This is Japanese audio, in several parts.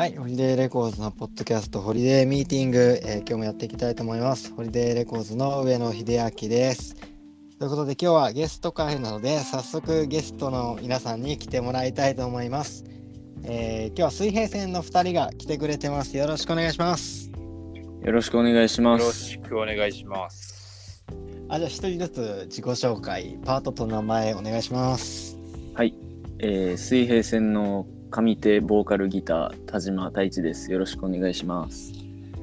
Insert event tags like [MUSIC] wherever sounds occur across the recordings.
はい、ホリデーレコーズのポッドキャスト、ホリデーミーティング、えー今日もやっていきたいと思います。ホリデーレコーズの上野秀明です。ということで、今日はゲスト回なので、早速ゲストの皆さんに来てもらいたいと思います。えー今日は水平線の2人が来てくれてます。よろしくお願いします。よろしくお願いしまよろす。しくお願いします。あ、じゃあ一人ずつ自己紹介、パートと名前お願いします。はい、えー水平線の上手ボーカルギター田島太一です。よろしくお願いします。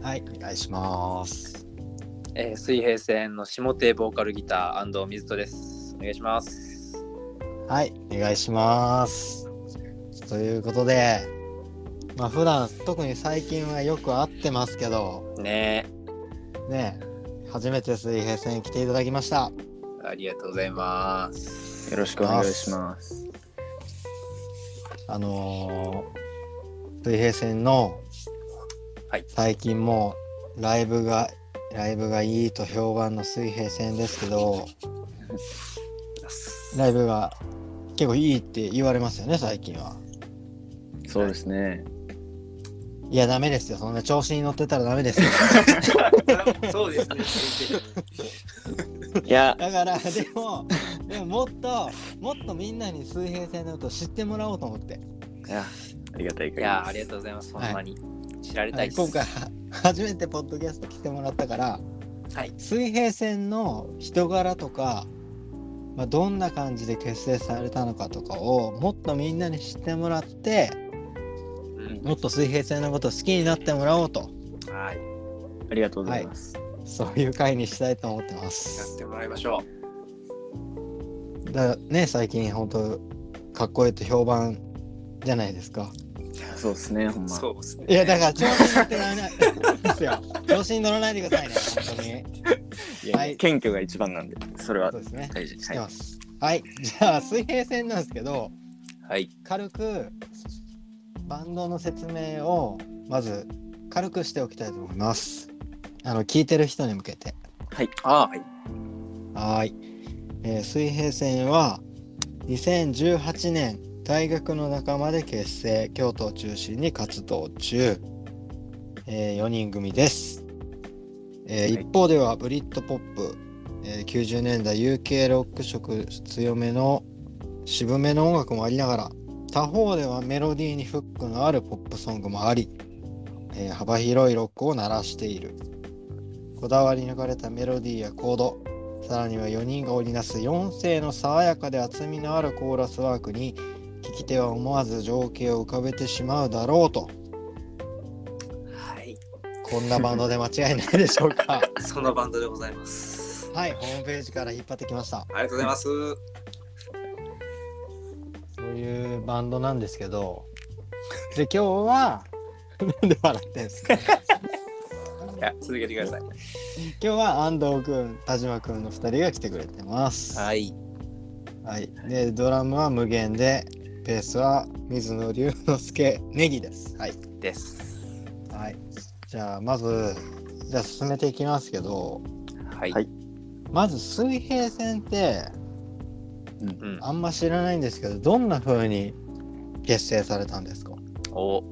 はい、お願いします。えー水平線の下手ボーカルギター安藤水戸です。お願いします。はい、お願いします。ということで、まあ普段特に最近はよく会ってますけど、ねね、初めて水平線に来ていただきました。え、ありがとうございます。よろしくお願いします。あのー水平線のはい最近もうライブがライブがいいと評判の水平線ですけど、[LAUGHS] ライブが結構いいって言われますよね最近は。そうですね。いやダメですよそんな調子に乗ってたらダメですよ。[LAUGHS] そうですね。いや、だからでもでももっともっとみんなに水平線のことを知ってもらおうと思って、いや、ありがたいいやー、あ限りりがとうございます。ほんまに。知られたはいい、です。今回は初めてポッドキャスト来てもらったからはい。水平線の人柄とか、まあ、どんな感じで結成されたのかとかをもっとみんなに知ってもらってうんもっと水平線のことを好きになってもらおうとはい。ありがとうございます。そういう回にしたいと思ってまやすってもらいましょだからね最近本当かっこいいと評判じゃないですかそうですね、ほんう。ま。そうですね。いやだから調子に乗ってられないですよ調子に乗らないでくださいね本当にいやはい謙虚が一番なんで、それはそうですねはい。てますはい、じゃあ水平線なんですけどはい。軽くバンドの説明をまず軽くしておきたいと思います。あの聞いてる人に向けて。はい。あーはい。はえー水平線は2018年大学の仲間で結成京都を中心に活動中、え4人組です、えーはい一方ではブリッドポップ、えー90年代 UK ロック色強めの渋めの音楽もありながら他方ではメロディーにフックのあるポップソングもあり、えー幅広いロックを鳴らしているこだわり抜かれたメロディーやコードさらには4人が織りなす4世の爽やかで厚みのあるコーラスワークに聞き手は思わず情景を浮かべてしまうだろうとはい。こんなバンドで間違いないでしょうか？[LAUGHS] そのバンドでございます。はいホームページから引っ張ってきましたありがとうございます。バンドなんですけどで今日はなんで笑ってんすか？いや、続けてください。今日は安藤くん田島くんの2人が来てくれてますはい。はい、でドラムは無限でベースは水野龍之介ネギですはいです。はい。じゃあまずじゃあ進めていきますけどはい。はいまず水平線ってうん。あんま知らないんですけどどんな風に結成されたんですか？お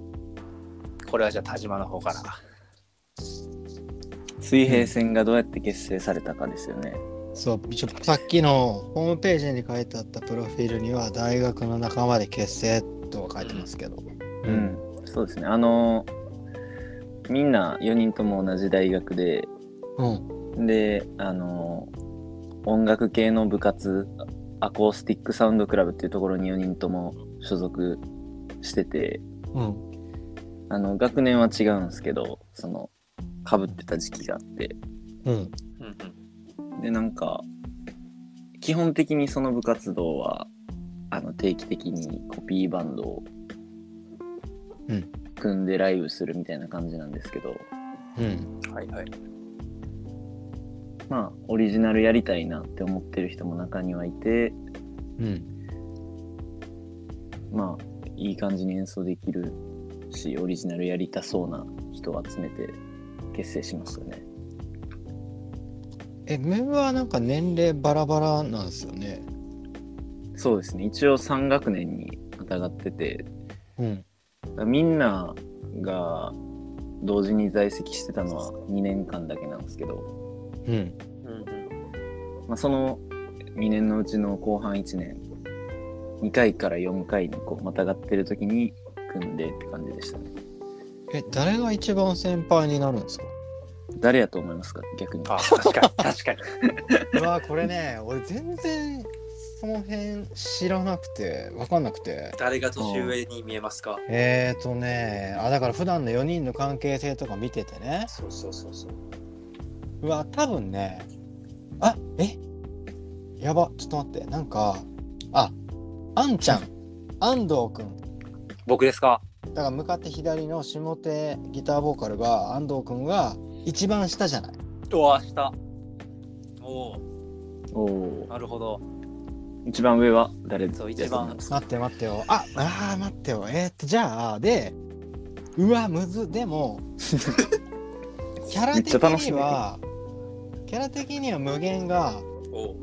これはじゃあ田島の方から。水平線がどうやって結成されたかですよね。そう一応さっきのホームページに書いてあったプロフィールには大学の仲間で結成とは書いてますけど、ううん、そうですね。あのみんな4人とも同じ大学で、うんで、あの音楽系の部活、アコースティックサウンドクラブっていうところに4人とも所属してて、うん。あの学年は違うんですけど、その、かぶってた時期があって、うん。で、なんか、基本的にその部活動は、あの定期的にコピーバンドをうん。組んでライブするみたいな感じなんですけど、うん。はいはい。まあ、オリジナルやりたいなって思ってる人も中にはいて、うんまあ、いい感じに演奏できるし、オリジナルやりたそうな人を集めて結成しましたね。えメンバーなんか年齢バラバラなんですよねそうですね。一応3学年にまたがってて、うんみんなが同時に在籍してたのは2年間だけなんですけど、うん。うんうん。まあ、その2年のうちの後半1年2回から4回にこうまたがってる時に組んでって感じでしたね。え、誰が一番先輩になるんですか？誰やと思いますか？逆に。あ確かに [LAUGHS] 確かに。うわ、これね、俺全然その辺知らなくて、わかんなくて。誰が年上に見えますか？えーとね、あ、だから普段の4人の関係性とか見ててね。そうそうそうそううわ、多分ね、あ、え？やば、ちょっと待って、なんか、あ、あんちゃん、安藤くん。僕ですか？だから向かって左の下手ギターボーカルが安藤くんが一番下じゃない？おわしたおおおおなるほど。一番上は誰ですか？待って待ってよ。ああー待ってよ。えー、っとじゃあでうわむずでも [LAUGHS] キャラ的にはキャラ的には無限がお。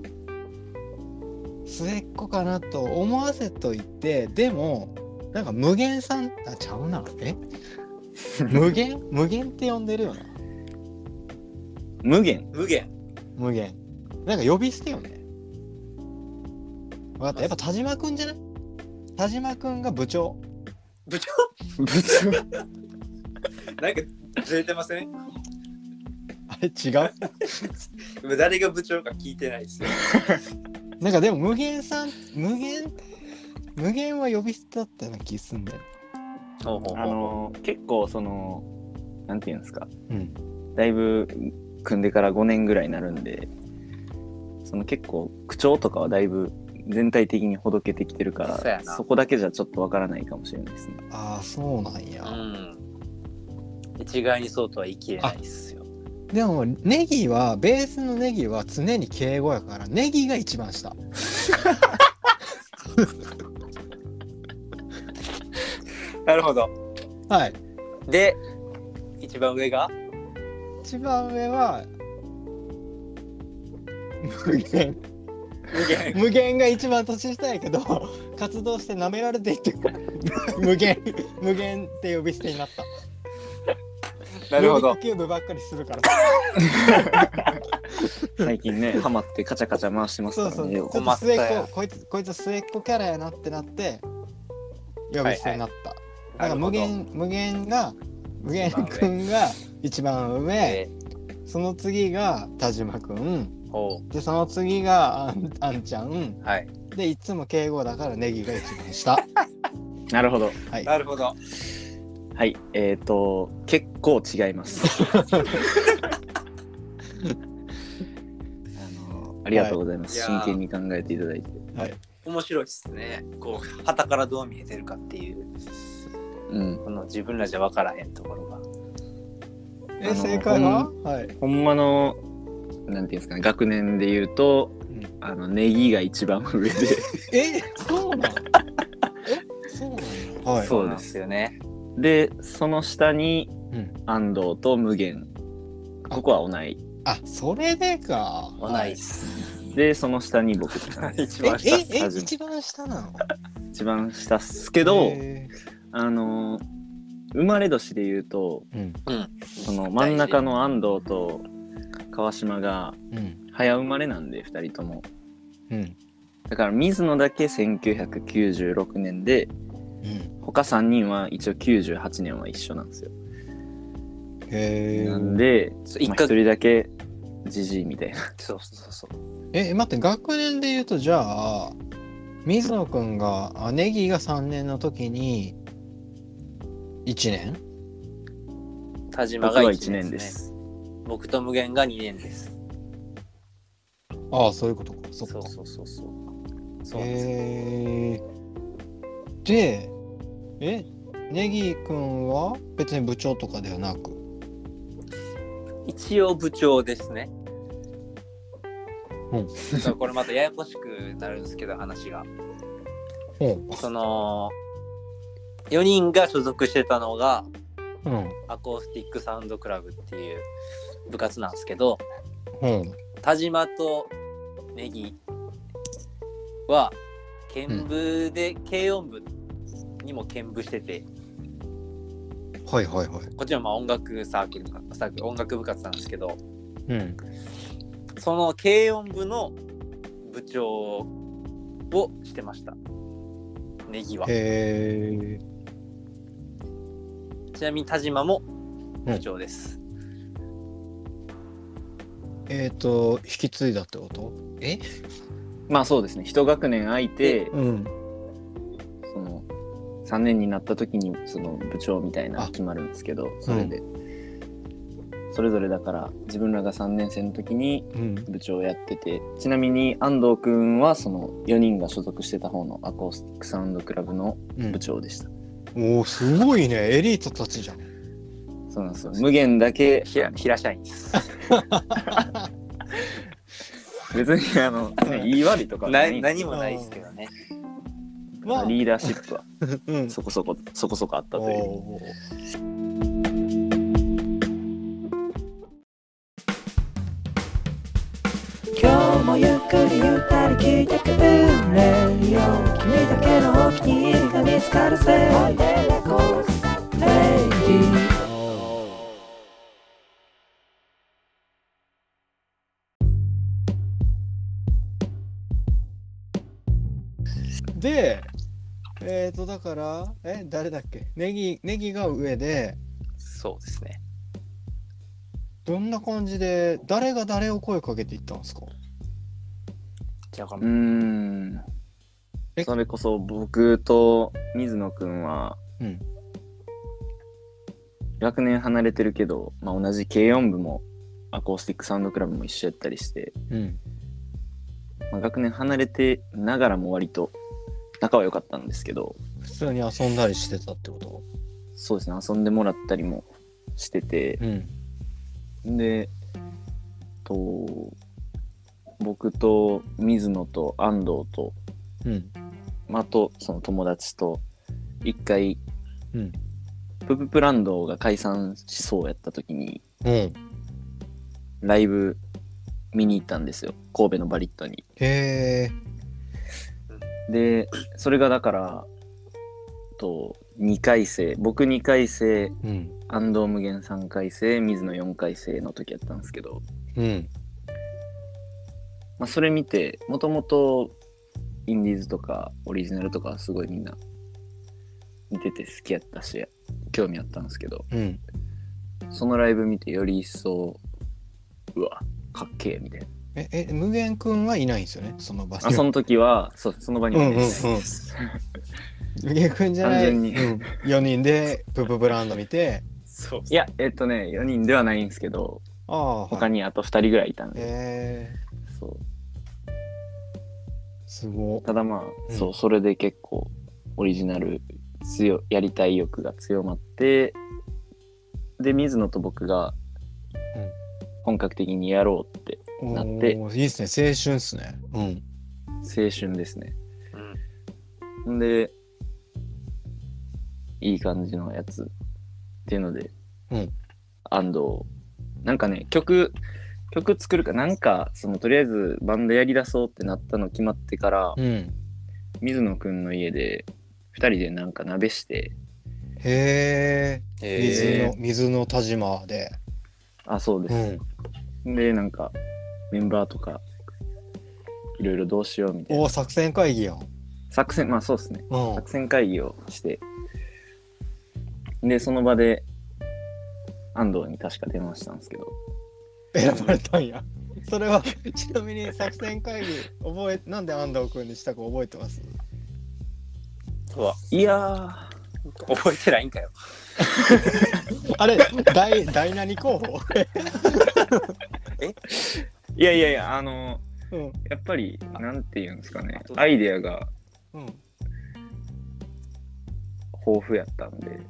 末っ子かなと思わせといてでもなんか無限さんあちゃうな。え？[LAUGHS] 無限？無限って呼んでるよな。無限。無限。無限。なんか呼び捨てよね。分かった。やっぱ田島くんじゃない？田島くんが部長。部長？部長。[LAUGHS] [LAUGHS] なんかずれてません？あれ違う？[LAUGHS] 誰が部長か聞いてないですよ。[LAUGHS] なんかでも無限さん無限無限は呼び捨てだったような気すんだよ。ほうほうほうあの結構そのなんていうんですか。うん。だいぶ組んでから5年ぐらいになるんでその結構口調とかはだいぶ全体的にほどけてきてるかそうやならそこだけじゃちょっとわからないかもしれないですねああそうなんや、うん一概にそうとは言い切れな。いですよでもネギはベースのネギは常に敬語やからネギが一番下。[LAUGHS] なるほど。はい。で一番上が？一番上は無限。無限。無限が一番年下やけど活動して舐められていって無限無限って呼び捨てになったなるほど。キューブばっかりするから [LAUGHS] 最近ねハマってカチャカチャ回してますそうそう。ちょからねっと末っ子こいつこいつ末っ子キャラやなってなって呼び捨てになった、だから無限無限が無限くんが一番上。えその次が田島くん。でその次があんあんちゃん。うはい。でいつも敬語だからネギが一番下。[LAUGHS] なるほど。はい。なるほどはいえっ、と結構違います。[LAUGHS] あのありがとうございます、はい。真剣に考えていただいて。面白いですね。こう旗からどう見えてるかっていう。うん。この自分らじゃ分からへんところが。え正解は？はい。ほんまのなんていうんですかね学年で言うと、うん。あのネギが一番上で。えそうなん？えそうなんや。はい。そうなんですよねでその下にうん。安藤と無限。ここは同い。あそれでか。同はいいっす、でその下に僕 [LAUGHS] 一え番下っすええ一番下なの？一番下っすけどへあの生まれ年で言うとーうん。その真ん中の安藤と川島がうん。早生まれなんで2人とも。うん。だから水野だけ1996年でうん。他3人は一応98年は一緒なんですよ。へえなんで、一か1人だけじじいみたいな。そうそうそう。そうえ待って学年で言うとじゃあ水野くんがあネギが3年の時に1年？田島が僕は1 1年で年です。す僕と無限が2年です。ああそういうことか。そっか。そうそうそうそう。そうなんですよ。へえでえネギくんは別に部長とかではなく？一応部長ですね。うん。これまたややこしくなるんですけど話が。ほその4人が所属してたのがううん。アコースティックサウンドクラブっていう部活なんですけどほ田島とネギは剣部で、軽音部にも兼部しててはいはいはい。こっちはまあ音楽サークルかサークル音楽部活なんですけどうん。その軽音部の部長をしてましたネギはへえ。ちなみに田島も部長です、えっ、と、引き継いだってことえまあそうですね一学年空いてうん。その3年になった時にその部長みたいな決まるんですけどそれで、それぞれだから自分らが3年生の時にうん。部長をやっててちなみに安藤くんはその4人が所属してた方のアコースティックサウンドクラブのうん。部、長でした、おお、すごいね。エリートたちじゃん。そうなんですよ。無限だけひら平社員です。[LAUGHS] 別にあの、ね、言い悪いとか何もないですけどねまあ、リーダーシップは。[LAUGHS] うん。そこそこそこそこあったという。今日もゆっくりゆったり聞いてくれよ。君だけのお気に入りが見つかるぜ。レディで、えっ、と、だから、え、誰だっけ？ネギ、ネギが上で、そうですね。どんな感じで、誰が誰を声かけていったんですか？じゃあこうーん。え？それこそ僕と水野くんはうん。学年離れてるけど、まあ、同じ軽音部もアコースティックサウンドクラブも一緒やったりして、うん。まあ、学年離れてながらも割と仲は良かったんですけど普通に遊んだりしてたってことそうですね遊んでもらったりもしててうん。でと僕と水野と安藤と、うん。まあ、あとその友達と一回うん。プププランドが解散しそうやった時にうん。ライブ見に行ったんですよ神戸のバリットに。へえ。でそれがだからと2回生僕2回生うん。安藤無限3回生水野4回生の時やったんですけど、うん。まあ、それ見てもともとインディーズとかオリジナルとかはすごいみんな見てて好きやったし興味あったんですけどうん。そのライブ見てより一層うわかっけえみたいなえ、え、無限くんはいないんですよね、その場。あその時はそうその場にはいないです、うんうんうん。無限くんじゃない、完全に。うん、4人でププブランド見て、そういやえっとね4人ではないんですけどああ、他にあと2人ぐらいいたんで、へえそう。すごただまあ、うん。そうそれで結構オリジナル強やりたい欲が強まってで水野と僕がうん。本格的にやろうってい。なっていいっすね、青春っすね。うん。青春ですねうんんでいい感じのやつっていうので、うん安藤なんかね曲曲作るかなんかそのとりあえずバンドやりだそうってなったの決まってから、うん。水野くんの家で2人でなんか鍋してへえ、え水の、水の田島で。あそうでうす、ん。でなんかメンバーとかいろいろどうしようみたいな。おお、作戦会議やん。作戦まあそうですね。うん。作戦会議をして。でその場で安藤に確か電話したんですけど。選ばれたんや。それは、[LAUGHS] ちなみに作戦会議、覚え、なんで安藤君にしたか覚えてます？うわ。いや覚えてないんかよ。[LAUGHS] あれ、大、大何候補？[LAUGHS] ーいやいやいやあのうん。やっぱりなんていうんですかねアイデアがうん。豊富やったんで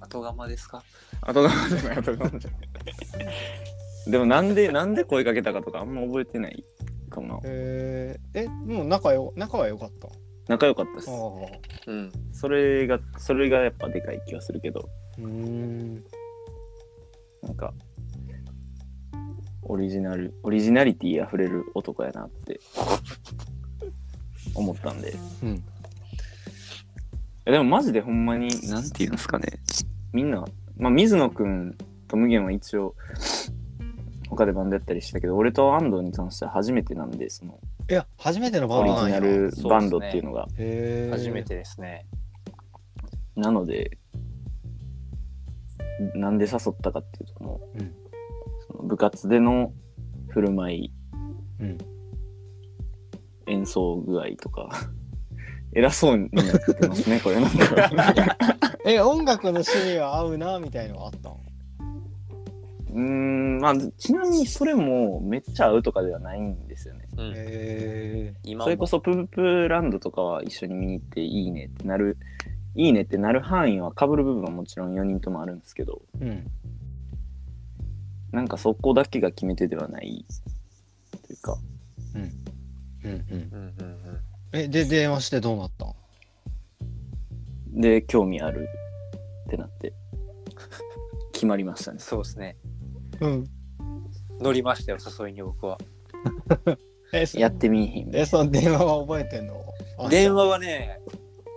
後釜ですか？後がじゃない後がじゃないでもなんでなんで声かけたかとかあんま覚えてないかなえー、え、もう仲よ、仲は良かった？仲良かったですああ。うんそれがそれがやっぱでかい気がするけどうーん。なんかオリジナルオリジナリティあふれる男やなって思ったんでうん。いやでもマジでほんまになんていうんですかねみんなまあ、水野くんと無限は一応、他でバンドやったりしたけど、俺と安藤に関しては初めてなんで、その、いや、初めてのバオリンドなんや。ジナルバンドっていうのが。へー初め。てですね。なので、なんで誘ったかっていうと、もう、うんその部活での振る舞い、うん演奏具合とか、[LAUGHS] 偉そうになってますね、[LAUGHS] これなんか。[LAUGHS] え、音楽の趣味は合うな、みたいのはあったんうーん、まあ、ちなみにそれもめっちゃ合うとかではないんですよね。うん。へ今それこそプープーランドとかは一緒に見に行っていいねってなる、いいねってなる範囲は被る部分はもちろん4人ともあるんですけど、ーうん。なんかそこだけが決め手ではないというか、うんうん。うんうんうん。え、で、電話してどうなったん？で、興味あるってなって、決まりましたね。そうですね。うん。乗りましたよ、誘いに僕は。[LAUGHS] え、そやってみいひん。え、その電話は覚えてんの？あ電話はね、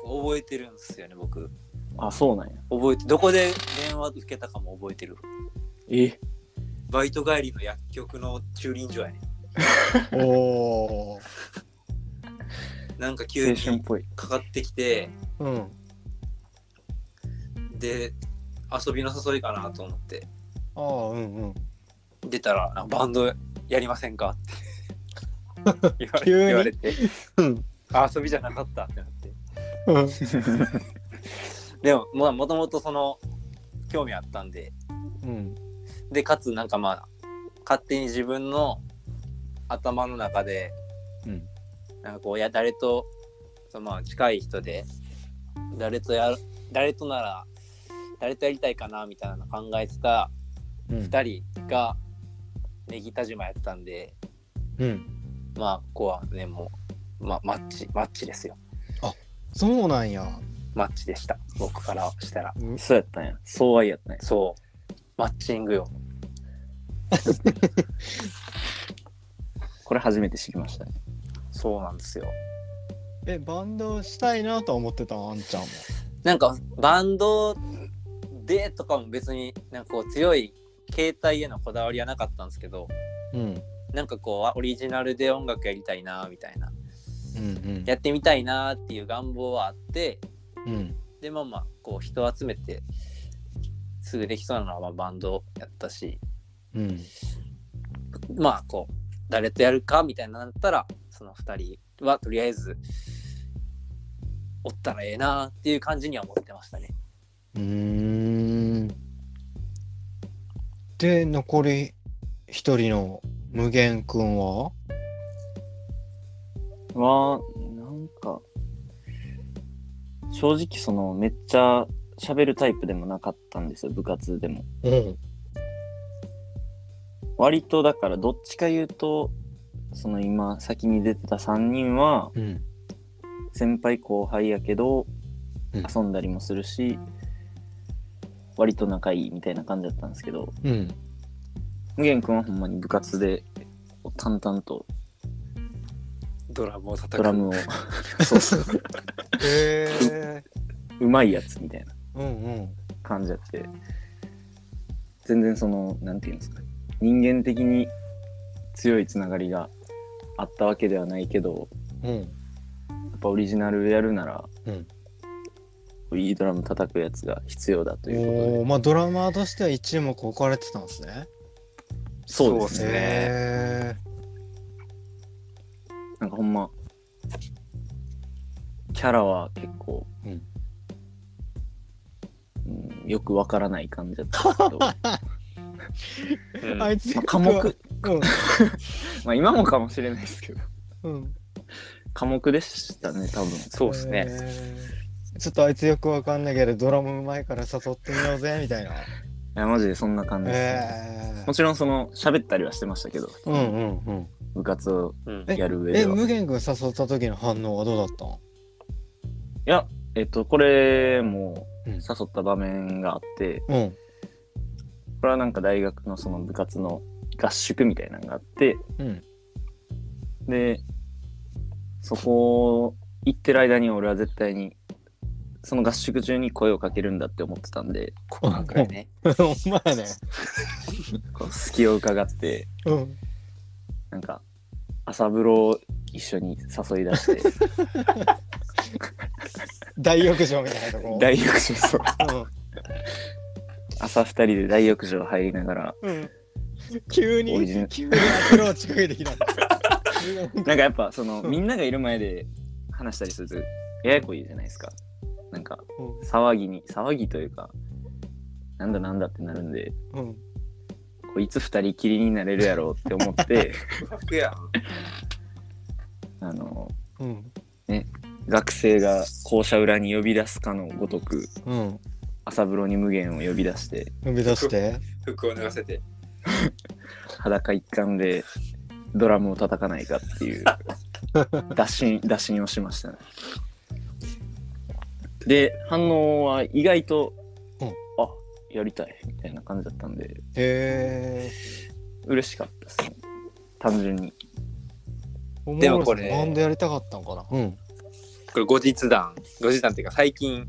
覚えてるんですよね、僕。あ、そうなんや。覚えて、どこで電話受けたかも覚えてる。え？バイト帰りの薬局の駐輪場やね。[LAUGHS] おー。なんか急に。かかってきて、うん。で、遊びの誘いかなと思って、ああ、うんうん。出たら、バンドやりませんかって [LAUGHS] 言われて、うん。あ遊びじゃなかったってなって。うん。[LAUGHS] でも、まあ、もともとその、興味あったんで、うん。で、かつ、なんかまあ、勝手に自分の頭の中で、うん。なんかこう、や、誰と、そのまあ、近い人で、誰とやる、誰となら、誰とやりたいかな、みたいなの考えてたうん。二人が、ネギ田島やったんで、うん。まあ、ここはね、もう、まあ、マッチ、マッチですよ。そうなんや。マッチでした。僕からしたら。そうやったんや。相愛やったんや。そう。マッチングよ。[LAUGHS] これ初めて知りましたね。そうなんですよ。え、バンドしたいなとは思ってたんあんちゃんも。なんかバンドでとかも別になんかこう強い携帯へのこだわりはなかったんですけどうん。なんかこうオリジナルで音楽やりたいなみたいなうんうん。やってみたいなっていう願望はあってうん。でまあまあこう人を集めてすぐできそうなのはまあバンドやったしうん。まあこう誰とやるかみたいなのだったらその2人はとりあえずおったらええなっていう感じには思ってましたね。うーん。で、残り一人の無限くんは？は、なんか、正直その、めっちゃ喋るタイプでもなかったんですよ、部活でも。うん。割とだから、どっちか言うと、その今、先に出てた3人は、うん。先輩後輩やけど、うん遊んだりもするし、割と仲いいみたいな感じだったんですけど、うん。無限くんはほんまに部活で、淡々とドラムを叩くドラムを、そうそう、[LAUGHS] へえ。[LAUGHS] うまいやつみたいな。感じやって、全然その、なんていうんですか、人間的に強いつながりがあったわけではないけど、うん。やっぱオリジナルやるなら、うんいいドラム叩くやつが必要だということで。おお、まあドラマーとしては一目置かれてたんですね。そうですね。へなんかほんま、キャラは結構、うんうんよくわからない感じだったんですけど。あいつあ、科目、うん。[LAUGHS] まあ今もかもしれないですけど、うん。科目でしたね、多分。そうですね。ちょっとあいつよくわかんないけど、ドラムうまいから誘ってみようぜ、みたいな。いや、マジでそんな感じです、ね。えもちろんその、喋ったりはしてましたけど、うんうんうん。部活をやる上では。い無限くん誘った時の反応はどうだったんや、えっと、これもうん誘った場面があって、うん。これはなんか大学のその部活の合宿みたいなのがあって、うん。で、そこ行ってる間に俺は絶対にその合宿中に声をかけるんだって思ってたんで今回ね。[LAUGHS] ほんまやね。こう隙を伺ってうん。なんか朝風呂を一緒に誘い出して。[LAUGHS] 大浴場みたいなとこ？[LAUGHS] 大浴場そう。うん。朝二人で大浴場入りながら。うん。急に、急にアプローチかけてきた。[LAUGHS] なんかやっぱそのみんながいる前で話したりするとややこいじゃないですか。なんか騒ぎに騒ぎというかなんだなんだってなるんで。うん。いつ二人きりになれるやろうって思って。[LAUGHS] あのうん。学生が校舎裏に呼び出すかのごとくうん。朝風呂に無限を呼び出して呼び出して。服を脱がせて。[LAUGHS] 裸一貫でドラムを叩かないかっていう [LAUGHS] 打診打診をしましたねで反応は意外と、やりたいみたいな感じだったんでへえ。嬉しかったですね単純にでもこれバンドやりたかったんかな。うん。これ後日談。後日談っていうか最近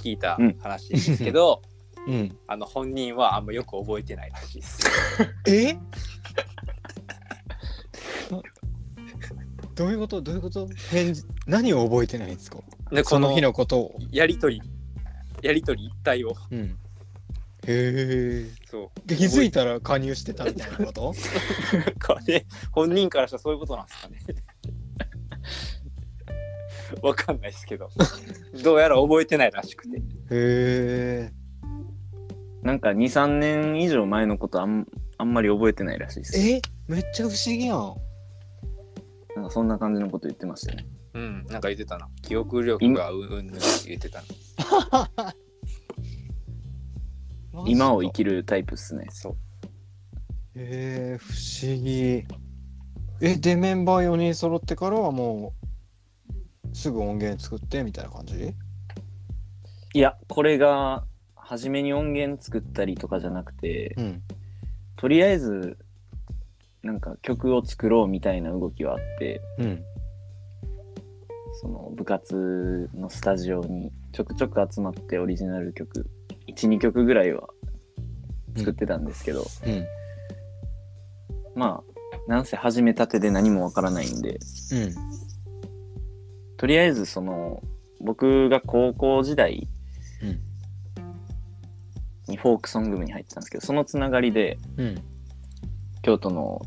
聞いた話ですけど、[LAUGHS] うん。あの本人はあんまよく覚えてないらしいです。[LAUGHS] え？[LAUGHS] どういうこと？どういうこと？返事？何を覚えてないんですか？でその日のことを。やりとり、やりとり一体を。うん。へえ。そう。で気づいたら加入してたみたいなこと？なんかね、[LAUGHS] 本人からしたらそういうことなんですかね。[LAUGHS] わかんないですけど、どうやら覚えてないらしくて。へえ。なんか23年以上前のことあんあんまり覚えてないらしいですえ？めっちゃ不思議やん。なんかそんな感じのこと言ってましたよねうん、なんか言ってたな。記憶力がうんうん言ってたな。[LAUGHS] 今を生きるタイプっすねそう。へえ不思議。え、で、メンバー4人揃ってからはもう、すぐ音源作ってみたいな感じ？いやこれが初めに音源作ったりとかじゃなくてうん。とりあえずなんか曲を作ろうみたいな動きはあってうん。その部活のスタジオにちょくちょく集まってオリジナル曲12曲ぐらいは作ってたんですけど、うん。まあなんせ始めたてで何もわからないんでうん。とりあえずその僕が高校時代うんにフォークソング部に入ってたんですけどそのつながりでうん。京都の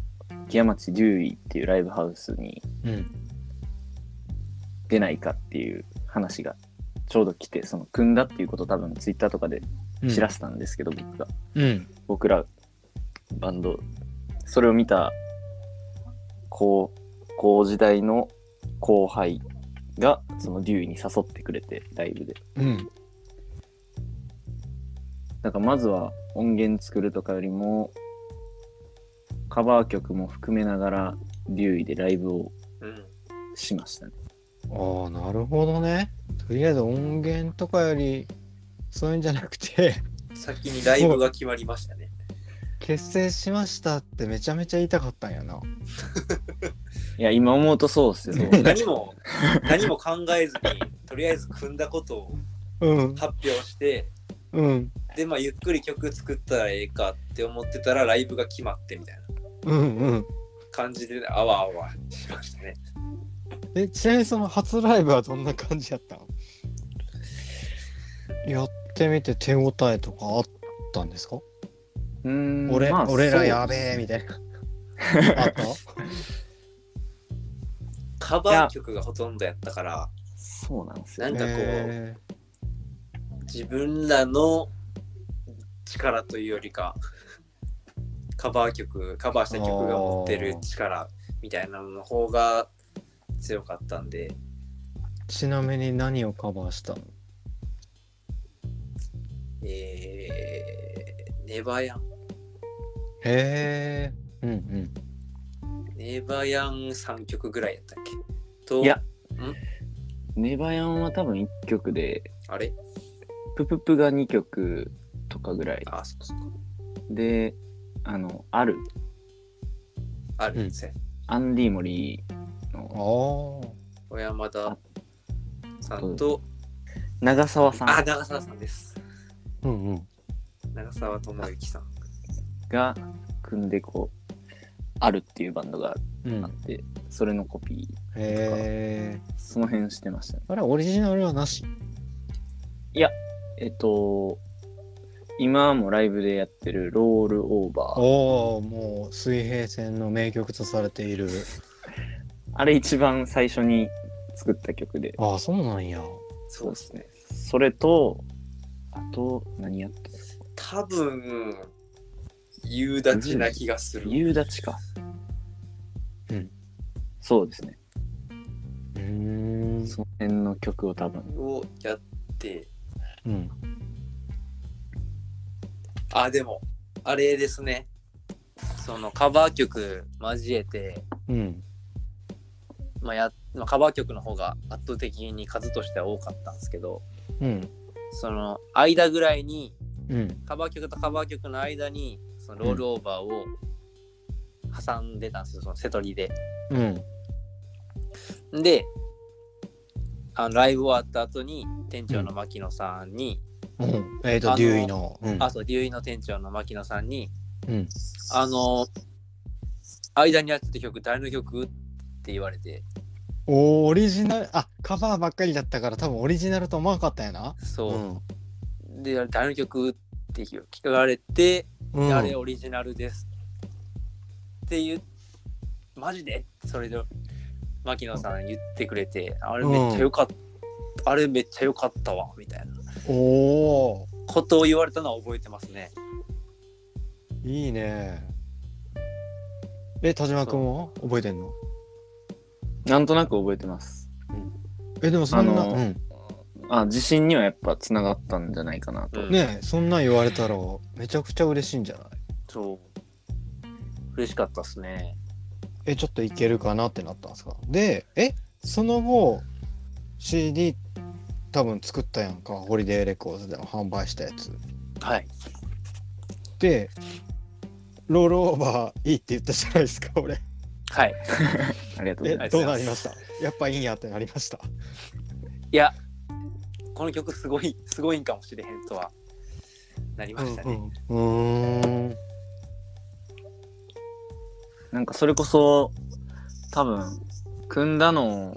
木屋町デューイっていうライブハウスにうん。出ないかっていう話がちょうど来てその組んだっていうことを多分ツイッターとかで知らせたんですけど、僕がうん。僕らバンドそれを見た高校時代の後輩がそのデューイに誘ってくれてライブでうん。だからまずは音源作るとかよりもカバー曲も含めながらデューイでライブをうん。しましたねああ、なるほどね。とりあえず音源とかより、そういうんじゃなくて、先にライブが決まりましたね。結成しましたってめちゃめちゃ言いたかったんやな。[LAUGHS] いや今思うとそうっすよ何も、何も考えずに、とりあえず組んだことをうん。発表して、うん。で、まあ、ゆっくり曲作ったらええかって思ってたら、ライブが決まってみたいなうんうん。感じで、あわあわしましたね。え、ちなみにその初ライブはどんな感じやったの？やってみて手応えとかあったんですか、うーん俺、まあ俺らやべえみたいな。[LAUGHS] あった？カバー曲がほとんどやったから、そうなんですよ。なんかこう、へ自分らの力というよりか、カバー曲、カバーした曲が持ってる力みたいなのの方が強かったんで、ーちなみに何をカバーしたの？えー、ネバヤン。へえ。うんうん。ネバヤン3曲ぐらいやったっけ？と、いや。ネバヤンは多分1曲で。あれ？プププが2曲とかぐらい。あ、そうそうそう。であのある。ある。ん。ですよ。アンディ・モリー。あのあ。小山田さんと長澤さんあ、長澤さんです。うんうん。長澤智之さん。が組んでこうあるっていうバンドがうんあって、それのコピーへえ。その辺してましたねあれ、オリジナルはなし？えっと今もライブでやってるロールオーバーおお、もう水平線の名曲とされている。あれ一番最初に作った曲でああ、そうなんや。そうですねそれとあと何やった多分、夕立ちな気がする。夕立かうんそうですねうーん。その辺の曲を多分をやって、うん。あ、でも、あれですね。そのカバー曲交えて、うん。まあやまあ、カバー曲の方が圧倒的に数としては多かったんですけど、うん。その間ぐらいに、うん。カバー曲とカバー曲の間に、そのロールオーバーを挟んでたんですよ、そのセトリで。うん。で、あのライブ終わった後に、店長の牧野さんに、うん。えっ、と、あのデューイの。うん。あ、そう、デューイの店長の牧野さんに、うん。あの、間にやってた曲、誰の曲って言われて、おーオリジナル、あ、カバーばっかりだったから多分オリジナルと思わなかったんやな。そう、で、誰の曲って聞かれて、うん。あれオリジナルですって言う、マジでそれで、牧野さん言ってくれて、あれめっちゃよかった、あれめっちゃよかったわ、みたいな。おおことを言われたのは覚えてますね。いいね。え、田島君は？覚えてんの？なんとなく覚えてますえ、でもそんな、あのうん。あ自信にはやっぱつながったんじゃないかなと、うんねえそんなん言われたらめちゃくちゃ嬉しいんじゃない？そう。嬉しかったっすね。え、ちょっといけるかなってなったんですか？で、え、その後、CD 多分作ったやんか、ホリデーレコーズでも販売したやつ。はい。で、ロールオーバーいいって言ったじゃないですか、俺。はい。[LAUGHS] ありがとうございます。どうなりました？やっぱいいんやってなりました？いや、この曲すごい、すごいんかもしれへんとはなりましたね。うん。うーん。なんかそれこそ多分組んだの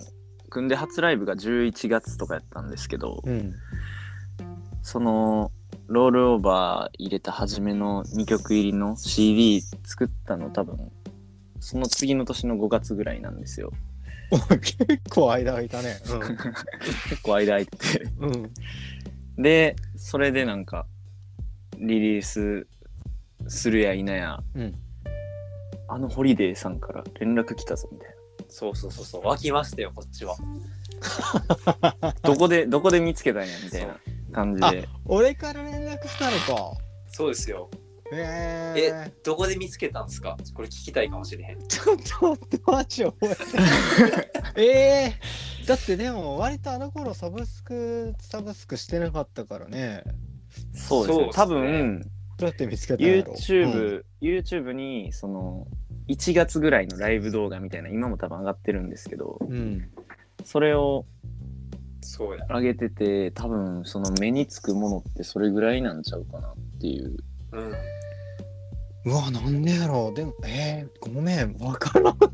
組んで初ライブが11月とかやったんですけどうん。そのロールオーバー入れた初めの2曲入りの CD 作ったの多分その次の年の5月ぐらいなんですよお [LAUGHS] 結構間空いたね。[LAUGHS] 結構間空いててうん。うん。でそれでなんかリリースするや否や、うんあのホリデーさんから連絡来たぞみたいそうそうそうそう。湧きましたよ、こっちは。な [LAUGHS] どこでどこで見つけたんやみたいな感じで俺から連絡したのか。そうですよ。へええ。どこで見つけたんですか？これ聞きたいかもしれへん。ちょっと待って、マジ覚えて。[LAUGHS] えー、だってでも割とあの頃サブスク、サブスクしてなかったからね。そうですねね多分どうやって見つけたんやろ？YouTube、YouTube にその1月ぐらいのライブ動画みたいな今も多分上がってるんですけどうん。うんそれをそうや。上げてて多分その目につくものってそれぐらいなんちゃうかなっていううん。うわ、なんでやろう。でも、えー、ごめん、わからん。[LAUGHS]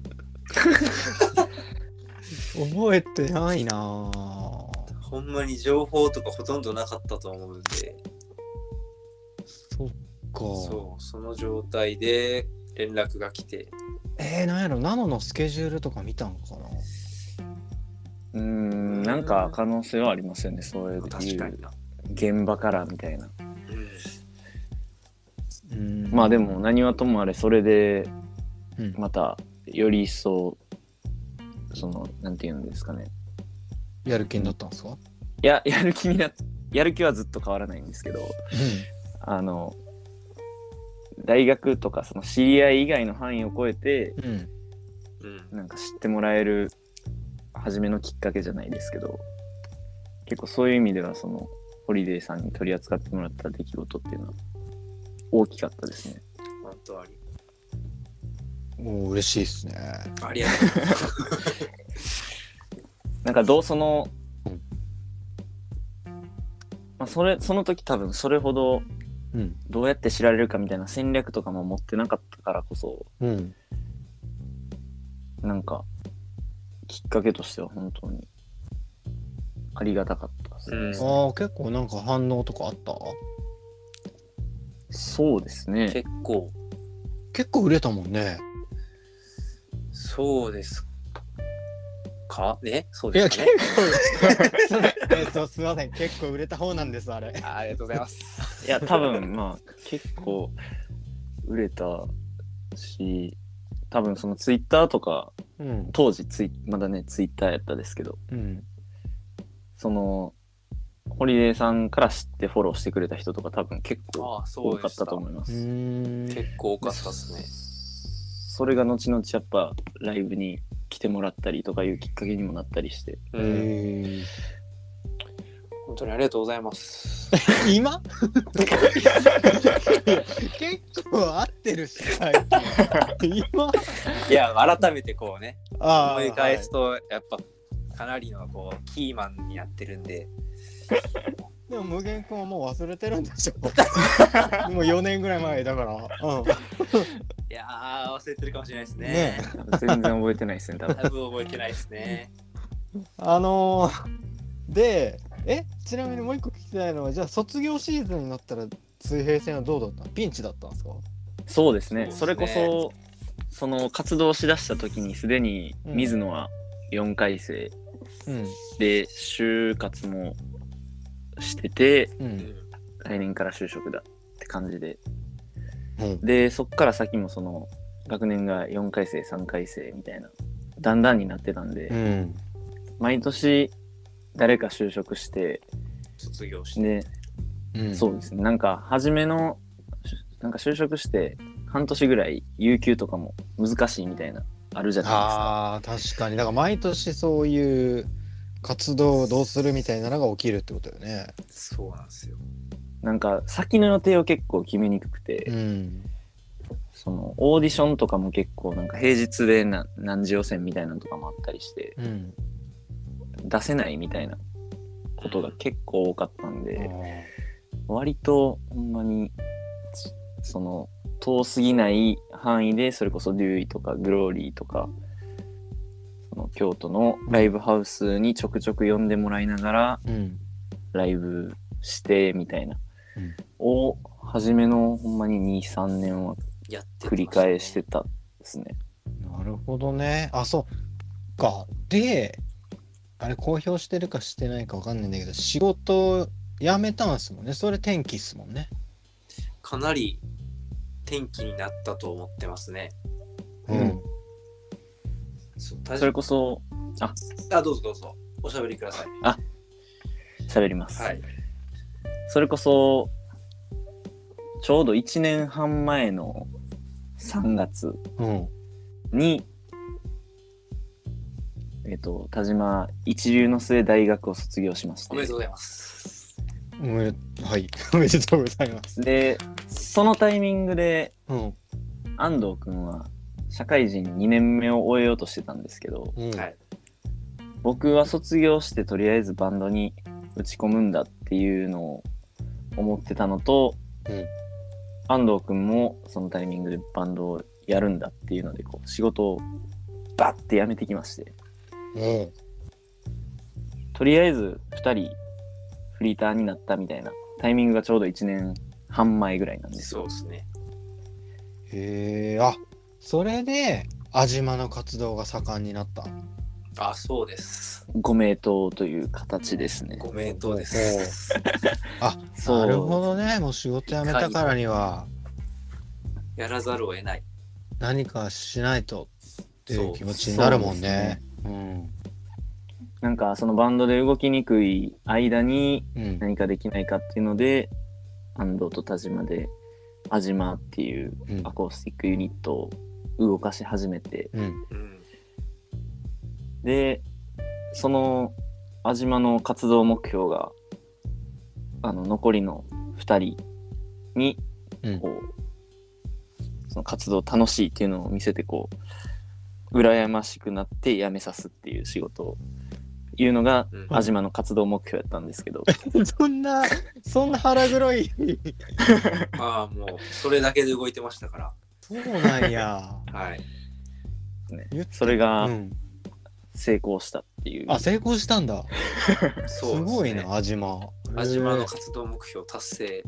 覚えてないなぁ。ほんまに情報とかほとんどなかったと思うんで、そっか。そう、その状態で連絡が来て、えー、なんやろ、ナノのスケジュールとか見たんかなうーんなんか可能性はありますよねそういう確かにな。現場からみたいなうん。うんまあでも何はともあれそれでうんまたより一層そのなんていうんですかねやる気になったんですか？いややる気になやる気はずっと変わらないんですけどあの大学とかその知り合い以外の範囲を超えて。うん。なんか知ってもらえる初めのきっかけじゃないですけど結構そういう意味ではそのホリデーさんに取り扱ってもらった出来事っていうのは大きかったですね。本当あり。おー嬉しいっすね。ありがとう。[LAUGHS] なんかどうそのまあ、それその時多分それほどうん。どうやって知られるかみたいな戦略とかも持ってなかったからこそうん。なんかきっかけとしては本当にありがたかったですね、うんああ、結構なんか反応とかあった？そうですね結構、結構売れたもんね。そうですか？ねそういや、です結かね？構、[LAUGHS] えっと、すいません。結構売れた方なんです、あれ。あありがとうございます。いや多分まあ結構売れたし多分そのツイッターとかうん。当時ツイまだねツイッターやったですけどうん。そのホリデーさんから知ってフォローしてくれた人とか多分結構多かったたと思います。うん。結構多かったですね。それが後々やっぱライブに来てもらったりとかいうきっかけにもなったりして本当にありがとうございます。ー [LAUGHS] 今？[LAUGHS] 結構合ってるし、最近 [LAUGHS] 今？いや、改めてこうね、あ思い返すと、やっぱ、かなりのこう、キーマンになってるんで、[LAUGHS] でも無限くんはもう忘れてるんでしょ [LAUGHS] もう4年ぐらい前だから。うん。いやー、忘れてるかもしれないですね。ね全然覚えてないですね多分多分覚えてないですね。あのー、で、え、ちなみにもう一個聞きたいのは、じゃあ卒業シーズンになったら水平線はどうだった？のピンチだったんですか？そうですねそそうれですねこそその活動しだした時にすでに水野は4回生うん。で就活もしててう。うんん。来年から就職だって感じでうん。でそっから先もその学年が4回生3回生みたいなだんだんになってたんで、うん。毎年誰か就職して卒業して。で、うん。そうですねなんか初めのしなんか就職して半年ぐらい有給とかも難しいみたいなあるじゃないですかああ、確かに。だから毎年そういう活動をどうするみたいなのが起きるってことよね。そうなんですよ。なんか先の予定を結構決めにくくて、うん。そのオーディションとかも結構なんか平日でな何時予選みたいなのとかもあったりしてうん。出せないみたいなことが結構多かったんあで、ー割とほんまにつその遠すぎない範囲でそれこそデューイとかグローリーとかその京都のライブハウスにちょくちょく呼んでもらいながらうん。ライブしてみたいな、うんを初めのほんまに23年はやって繰り返してたですね。なるほどね。あ、そうか。で、あれ公表してるかしてないかわかんないんだけど、仕事辞めたんすもんね。それ転機っすもんね。かなり転機になったと思ってますね。うんそれこそあ、どうぞどうぞ。おしゃべりください。喋ります。はい。それこそちょうど1年半前の3月うん。に、えっ、と、田島一流の末大学を卒業しまして。おめでとうございます。おめではい。[LAUGHS] おめでとうございます。で、そのタイミングでうん。安藤くんは社会人2年目を終えようとしてたんですけど、うん。はい僕は卒業してとりあえずバンドに打ち込むんだっていうのを思ってたのと、うん安藤くんもそのタイミングでバンドをやるんだっていうのでこう仕事をバッて辞めてきましてうん。とりあえず2人フリーターになったみたいなタイミングがちょうど1年半前ぐらいなんですよそうですね。へえ、あ、それで、安島の活動が盛んになった。あ、そうです。ご名答という形ですねご名答です。あ、そうなるほどね。もう仕事辞めたからには、やらざるを得ない。何かしないとっていう気持ちになるもんね。うん。なんかそのバンドで動きにくい間にうん。何かできないかっていうので安藤と田島で「アジマ」っていううんアコースティックユニットを動かし始めてうん。うん。でそのアジマの活動目標があの残りの2人にうんこうその活動楽しいっていうのを見せてこう羨ましくなって辞めさすっていう仕事をいうのがうん安島の活動目標やったんですけど、[LAUGHS] そんな、そんな腹黒い。[LAUGHS] ああ、もう、それだけで動いてましたから。そうなんや。はい。ね言ってそれがうん成功したっていう。あ、成功したんだ。すそうですねごいな、安島。安島の活動目標達成。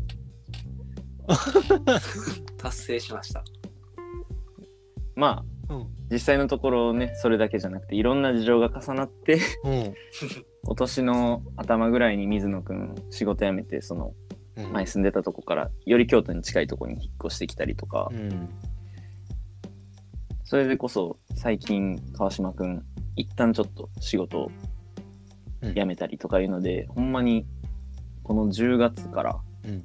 [LAUGHS] 達成しました。まあ、うん。実際のところね、それだけじゃなくて、いろんな事情が重なって、うん。[LAUGHS] 今年の頭ぐらいに水野くん仕事辞めて、そのうん前住んでたとこから、より京都に近いところに引っ越してきたりとかう、ん。それでこそ最近川島くん、一旦ちょっと仕事をうん辞めたりとかいうので、ほんまにこの10月からうん。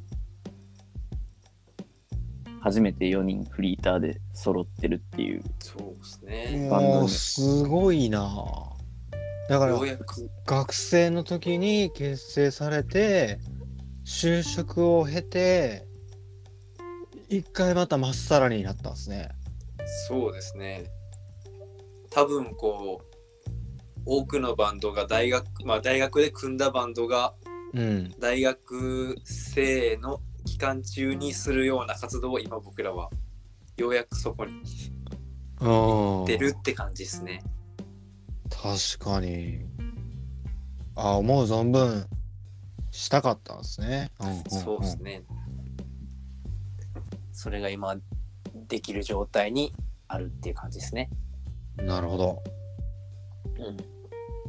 初めて4人フリーターで揃ってるっていう。そうですね。バンドにもう、すごいな。だからよう、やく、学生の時に結成されて、就職を経て、一回またまっさらになったんですね。そうですね。多分こう、多くのバンドが大学、まあ大学で組んだバンドがうん。大学生の期間中にするような活動を今僕らはようやくそこにうん。出るって感じですね。確かに。あ、思う存分したかったんですね。そうですね。それが今できる状態にあるっていう感じですね。なるほど。うん。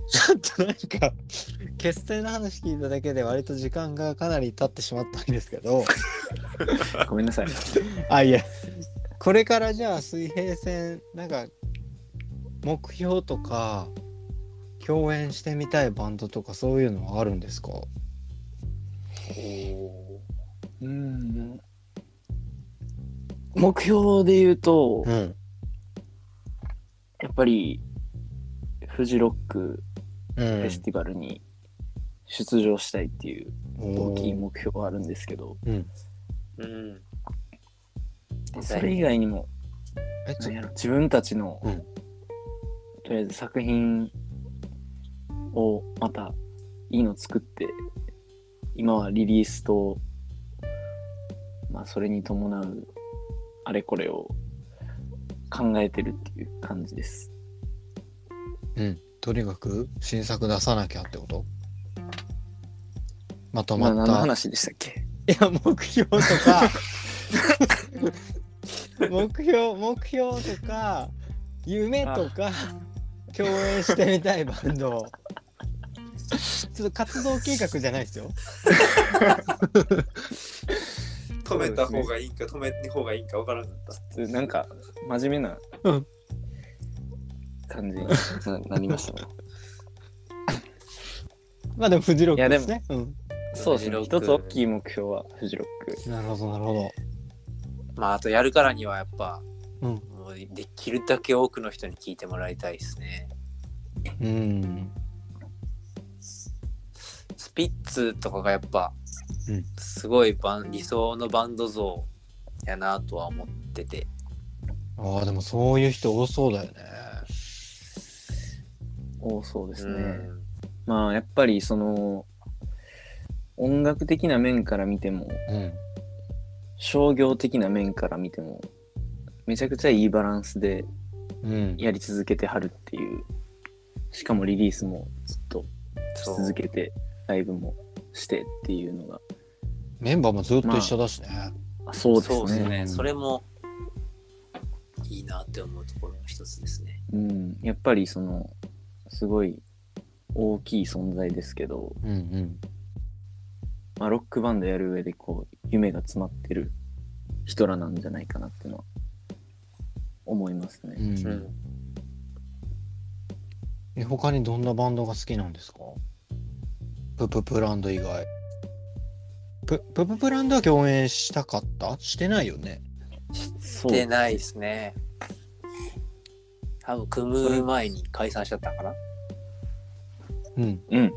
ちょっとなんか、[LAUGHS] 結成の話聞いただけで割と時間がかなり経ってしまったんですけど、[LAUGHS] ごめんなさい。[LAUGHS] あ、いや、これからじゃあ水平線、なんか、目標とか、共演してみたいバンドとかそういうのはあるんですか？うん。目標で言うと、うん。やっぱり、フジロックうん。フェスティバルに出場したいっていう大大きい目標はあるんですけど、うん。うん。それ以外にも、自分たちの、うんとりあえず作品をまたいいの作って、今はリリースと、まあそれに伴うあれこれを考えてるっていう感じです。うん。とにかく新作出さなきゃってこと？まとまあ何のまった。話でしたっけ？いや、目標とか、目標、目標とか、夢とか、共演してみたいバンド。ちょっと活動計画じゃないですよ。止めた方がいいか止めた方がいいかわからなかった。なんか真面目なうん感じにななりましたね。[LAUGHS] まあでもフジロックですね。うん。そうですね。フジロック一つ大きい目標はフジロック。なるほど、なるほど。まああとやるからにはやっぱ、うんもうできるだけ多くの人に聞いてもらいたいですね。うん。スピッツとかがやっぱ、うんすごいバン理想のバンド像やなとは思ってて。ああ、でもそういう人多そうだよね。多そうですね。うんまあやっぱりその音楽的な面から見てもうん。商業的な面から見てもめちゃくちゃいいバランスでうん。やり続けてはるっていうしかもリリースもずっとし続けてライブもしてっていうのがメンバーもずっと一緒だしね。あそうですねそうですね。うんそれもいいなって思うところの一つですね。うん、やっぱりそのすごい大きい存在ですけど、うんうん。まあ、ロックバンドやる上でこう夢が詰まってる人らなんじゃないかなっていうのは思いますね。うんうん。え他にどんなバンドが好きなんですか？プププランド以外。ププププランドは共演したかったしてないよね。してないですね。多分組む前に解散しちゃったかなうん。うん。なんね。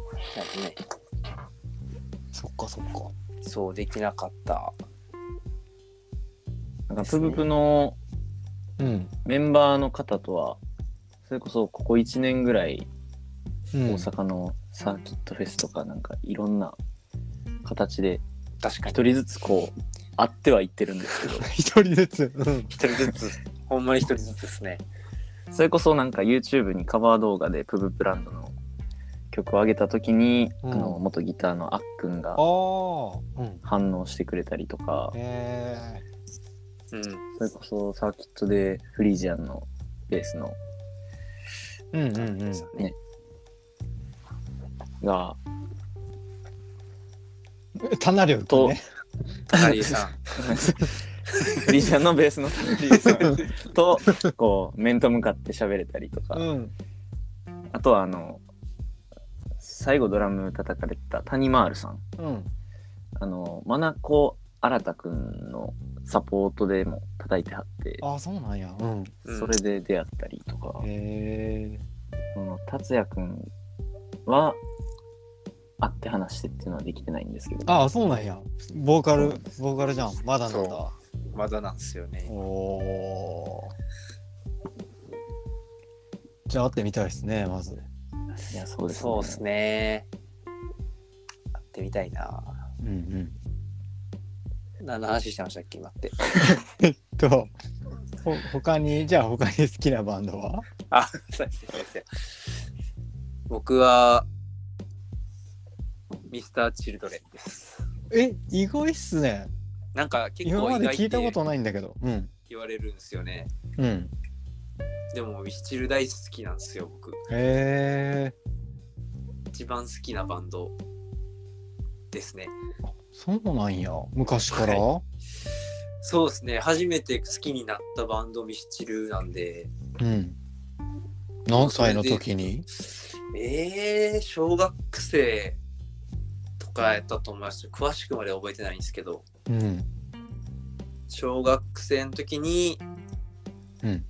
そっかそっか。そうできなかった。なんかプブプのうん。メンバーの方とはそれこそここ1年ぐらい大阪のサーキットフェスとかなんかいろんな形で確かに一人ずつこうあってはいってるんですけど [LAUGHS] 一人ずつ。うん。一人ずつほんまに一人ずつですねそれこそなんか YouTube にカバー動画でプブブランドの曲を上げた時に、うんあの元ギターのあっくんが。反応してくれたりとかへうんそれこそサーキットでフリージアンのベースのえ。うんうんうん。ねがタナリョとね。タリーさんフリージアンのベースのタナリーさん [LAUGHS] とこう面と向かって喋れたりとか、うん。あとはあの最後ドラム叩かれてた谷マールさんうん。あのマナコ新太くんのサポートでも叩いてはってああ、そうなんや。うん。うんそれで出会ったりとか、へえ。その達也くんは会って話してっていうのはできてないんですけどああ、そうなんや。ボーカルボーカルじゃん。まだなんだ。そまだなんですよねお。じゃあ会ってみたいですね、まず。いやそうですねそうですね会ってみたいなうんうん。何の話してましたっけ今って [LAUGHS] と、ほ他に、じゃあ他に好きなバンドは？あそうです僕はミスターチルドレンですえ、意外っすね。なんか結今まで聞いたことないんだけど。うん。言われるんですよねうん。でもミスチル大好きなんですよ僕へえ。一番好きなバンドですねそうなんや。昔から、はそうですね初めて好きになったバンドミスチルなんでうん。何歳の時に？えー、小学生とかやったと思います詳しくまで覚えてないんですけどうん。小学生の時にうん。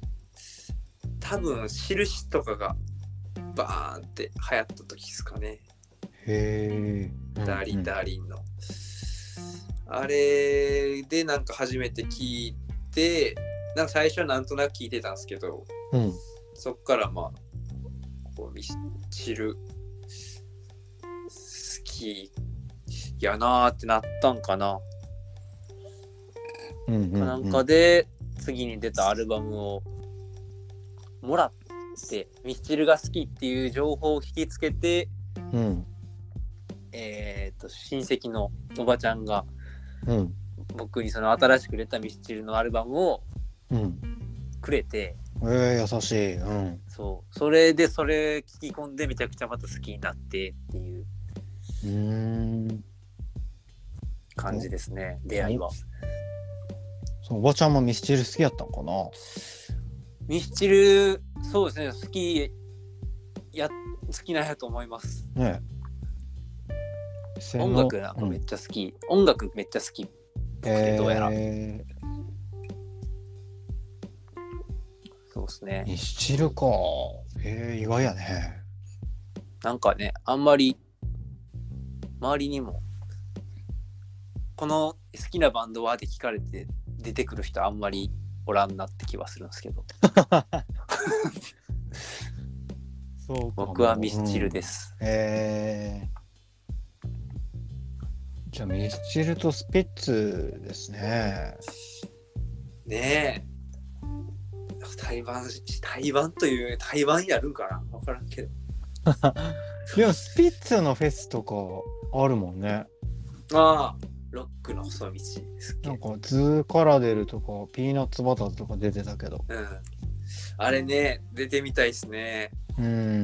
多分印とかがバーンって流行った時ですかね、へえ。ダーリンダーリンのあれでなんか初めて聞いてなんか最初はなんとなく聞いてたんですけどうん。そっからまあこうミスチル好きやなーってなったんかな、うん。うん。なんかで次に出たアルバムをもらってミスチルが好きっていう情報を聞きつけてうん。えっ、と親戚のおばちゃんがうん。僕にその新しく出たミスチルのアルバムをうん。くれてえー、優しい。うん。そうそれでそれ聞き込んでめちゃくちゃまた好きになってっていううーん。感じですね出会いは。そうおばちゃんもミスチル好きやったんかな？ミスチルそうですね好きや好きなんやと思います。ね。え。音楽なんかめっちゃ好き、音楽めっちゃ好き。えどうやら。ー、そうですね。ミスチルか。えー、意外やね。なんかねあんまり周りにもこの好きなバンドはって聞かれて出てくる人あんまりおらんなって気はするんですけど。そう僕はミスチルです、えー、じゃあミスチルとスピッツですね。ねえ。対バン対バンという対バンやるんかな？分からんけど。[LAUGHS] でもスピッツのフェスとかあるもんね。ああロックの細道ですなんかズーカラデルとかピーナッツバターとか出てたけど。うんあれね出てみたいですねうん。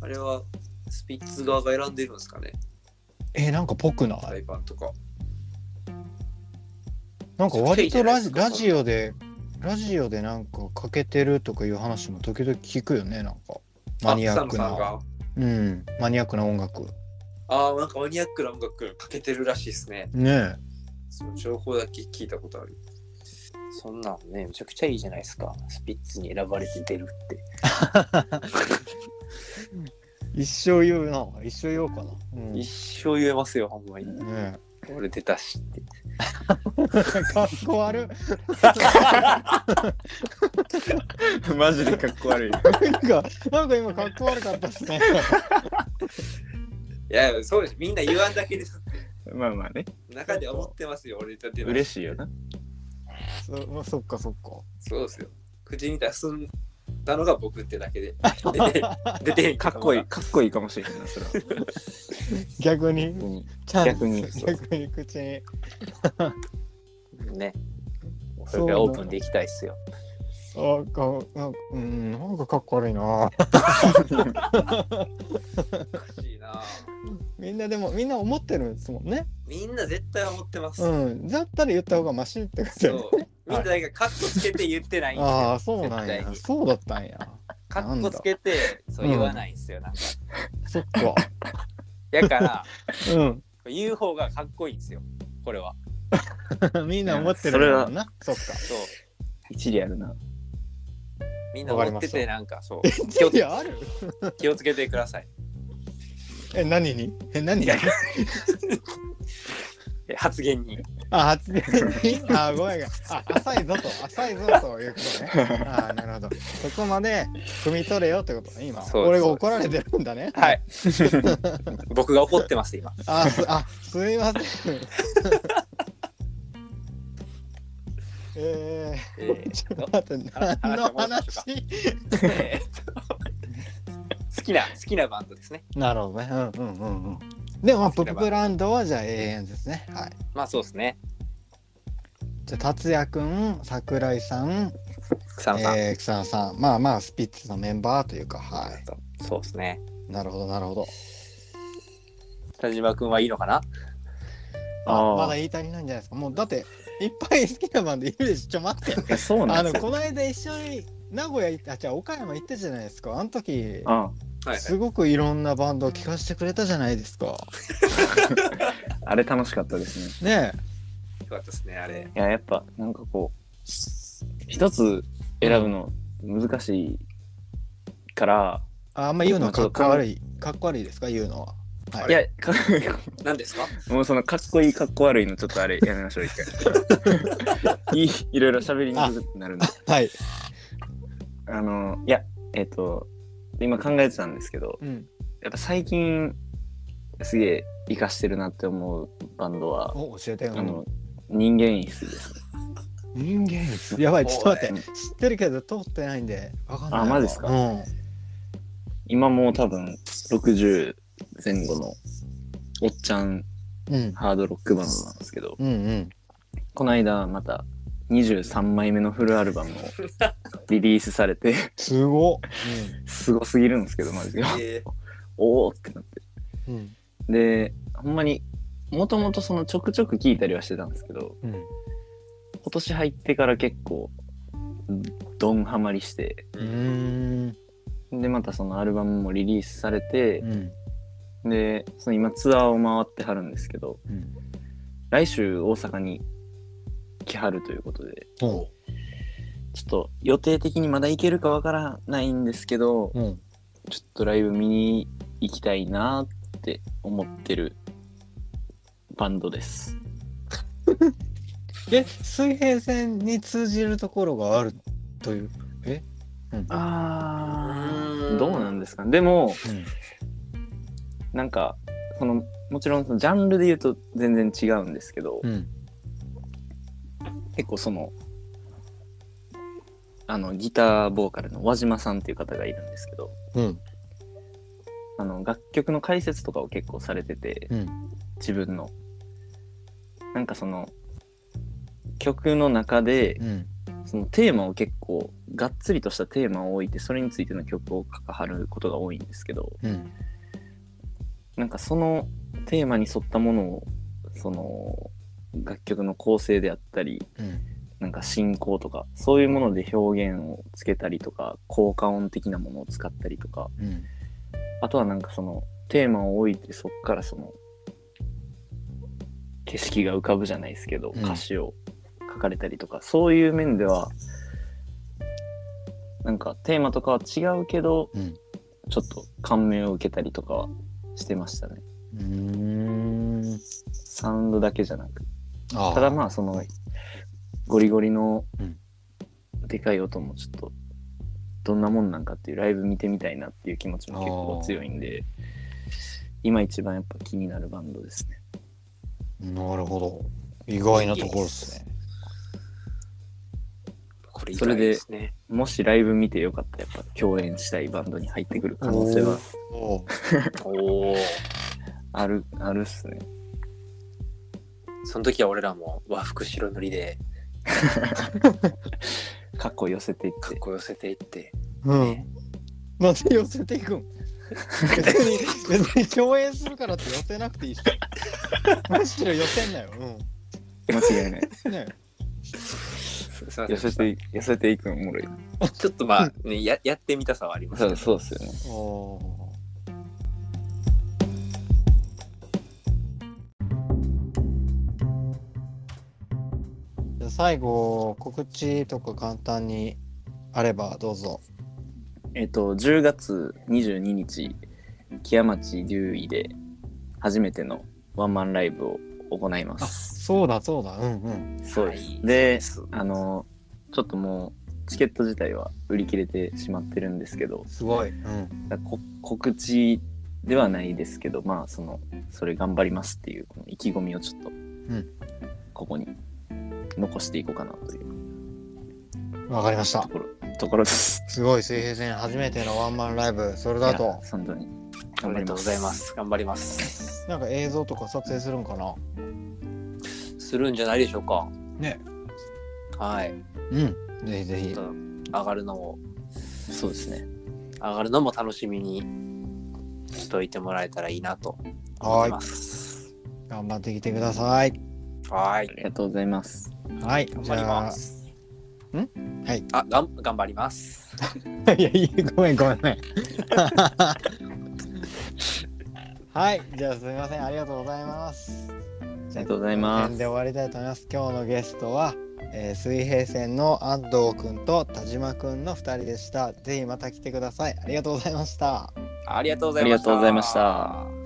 あれはスピッツ側が選んでるんですかね？え、なんかぽくない？対バンとかなんか割とラジラジオで、ラジオでなんかかけてるとかいう話も時々聞くよね、なんか。マニアックな。うん、マニアックな音楽。ああなんかマニアックな音楽かけてるらしいですねねその情報だけ聞いたことあるそんなんねめちゃくちゃいいじゃないですかスピッツに選ばれて出るってえ。[LAUGHS] 一生言うな。一生言おうかな。うん、一生言えますよほんまにね俺出たしって [LAUGHS] かっこ悪い。[LAUGHS] マジでかっこ悪い。なんか、なんか今かっこ悪かったっすね。いや、そうです。みんな言わんだけです。[LAUGHS] まあまあね、中で思ってますよ、俺たちは。嬉しいよな。そまあ、そっかそっか。そうですよ。口に出すんだのが僕ってだけで。[LAUGHS] 出て、出てへんかっこいい、かっこいいかもしれんな、それは。[LAUGHS] 逆に、逆に逆に逆に口に。ね。それからオープンでいきたいっすよ。あかなんかうん、なんかかっこ悪いな。おかしいなみんなでも、みんな思ってるんですもんね。みんな絶対思ってます。うん。だったら言った方がマシってことよね。そう。みんななんかカッコつけて言ってないんですよ。ああ、そうなんや。絶対にそうだったんや。カッコつけてそう言わないんですよ。なんか。そっか。やから、うん。言う方がかっこいいんですよ。これは。[LAUGHS] みんな思ってるんだろうな。そっか。そう。一理あるな。みんな思ってて、なんかそう。気を気をつけてください。え、何に？え、何に？[LAUGHS] え発言に。あ、発言に？あ、ごめん。あ、浅いぞと、浅いぞということね。あ、なるほど。そこまで汲み取れよってことね、今。俺が怒られてるんだね。はい。[LAUGHS] 僕が怒ってます、今。あ、すあすいません。ええー、ちょっと待って、何の話？えーっと好きな、好きなバンドですね。なるほどね。うんうんうんうん。でも、まあプップランドはじゃあ永遠ですね。はい。まあそうですね。じゃあ、達也くん、桜井さん、草野さん。えー、草野さん、まあまあ、スピッツのメンバーというか、はそうですね。い。なるほど、なるほど。田島君はいいのかな？あまだ言い足りないんじゃないですか。もう、だって、いっぱい好きなバンドいるでしょ。ちょ、待って。そうなあの、んですよ。この間一緒に名古屋行って、あ、じゃあ岡山行ったじゃないですか。あの時、あはいはい。すごくいろんなバンドを聴かせてくれたじゃないですか。[LAUGHS] あれ楽しかったですね。ねよかったですね、あれ。いや、やっぱ、なんかこう、一つ選ぶの難しいから、ああんま言うのかっこ悪い。かっこ悪いですか？言うのは。はいいや、か [LAUGHS] 何ですか？もうそのかっこいいかっこ悪いのちょっとあれやめましょう、一回。[LAUGHS] いいいろいろ喋りにくくなるんで。はい。あの、いや、えっ、と、今考えてたんですけど、うん。やっぱ最近、すげえ活かしてるなって思うバンドは、お、教えてよ。あの、人間椅子ですね。人間椅子？[LAUGHS] やばい、ちょっと待って。知ってるけど通ってないんで、わかんないわ。あマジっすか？うん。今もう多分60前後のおっちゃんうん。ハードロックバンドなんですけど、うんうん。この間また23枚目のフルアルバムを [LAUGHS] リリースされて、すごっ。すごすぎるんですけど、マジで。えおおってなって。うん。うん。で、ほんまに、もともとそのちょくちょく聞いたりはしてたんですけど、うん。今年入ってから結構、ドンハマりして、うーん。で、またそのアルバムもリリースされてう、ん。で、その今ツアーを回ってはるんですけど、うん。来週大阪に来はるということで。ちょっと予定的にまだ行けるかわからないんですけど、うん。ちょっとライブ見に行きたいなって思ってるバンドです。[LAUGHS] で、水平線に通じるところがあるという？え？うん。あーどうなんですか？ね。でも、うん。なんか、その、もちろんそのジャンルで言うと全然違うんですけど、うん。結構その、あの、ギターボーカルの輪島さんっていう方がいるんですけど、うん。あの、楽曲の解説とかを結構されてて、うん。自分の。なんかその、曲の中で、うん。そのテーマを結構、がっつりとしたテーマを置いて、それについての曲を書かはることが多いんですけど、うん。なんかそのテーマに沿ったものを、その、楽曲の構成であったり、うん。なんか進行とか、そういうもので表現をつけたりとか、効果音的なものを使ったりとか、うん。あとはなんかそのテーマを置いてそっからその景色が浮かぶじゃないですけど、うん歌詞を書かれたりとか、そういう面では、なんかテーマとかは違うけど、うん。ちょっと感銘を受けたりとかはしてましたね。うーん。サウンドだけじゃなく。ただまあそのはいゴリゴリのうんでかい音もちょっとどんなもんなんかっていうライブ見てみたいなっていう気持ちも結構強いんで今一番やっぱ気になるバンドですねなるほど。意外なところですね。これ以外で。もしライブ見てよかったらやっぱ共演したいバンドに入ってくる可能性は。あるあるっすねその時は俺らも和服白塗りで [LAUGHS] 過去寄せていってかっこ寄せていって。うん。なんで寄せていくん？別に、[LAUGHS] 別に共演するからって寄せなくていいし。むしろ寄せんなよ。間違いないうん。ねす。いません寄せてい寄せていくのおもろい。[LAUGHS] ちょっとまあ、ね、ややってみたさはありますそうけどそうっすよね。おー。じゃあ最後、告知とか簡単にあればどうぞ。えっと10月22日木屋町竜医で初めてのワンマンライブを行いますそうだそうだ。うんうん。そうです。はいでそうですあの、ちょっともう、チケット自体は売り切れてしまってるんですけど、すごい。うん。だこ告知ではないですけど、まあ、その、それ頑張りますっていう、この意気込みをちょっと、んここに残していこうかなというわかりましたと。ころ、ところです。すごい水平線初めてのワンマンライブ。それだといや、本当に。ありがとうございま。す。頑張ります。なんか映像とか撮影するんかな？するんじゃないでしょうか。ね。はい。うん。ぜひぜひ上がるのも、そうですね。上がるのも楽しみにしといてもらえたらいいなと思はいいま。す。頑張ってきてください。はいあ。りがとうございます。はい。頑張ります。ん？はい。あ、がん頑張ります。じゃあいやいや、ごめんごめんごめん。[LAUGHS] はい。じゃあすみません。ありがとうございます。ありがとうございますで終わりたいと思います。今日のゲストは、えー水平線の安藤くんと田島くんの2人でした。ぜひまた来てください。ありがとうございました。ありがとうございました。ありがとうございました。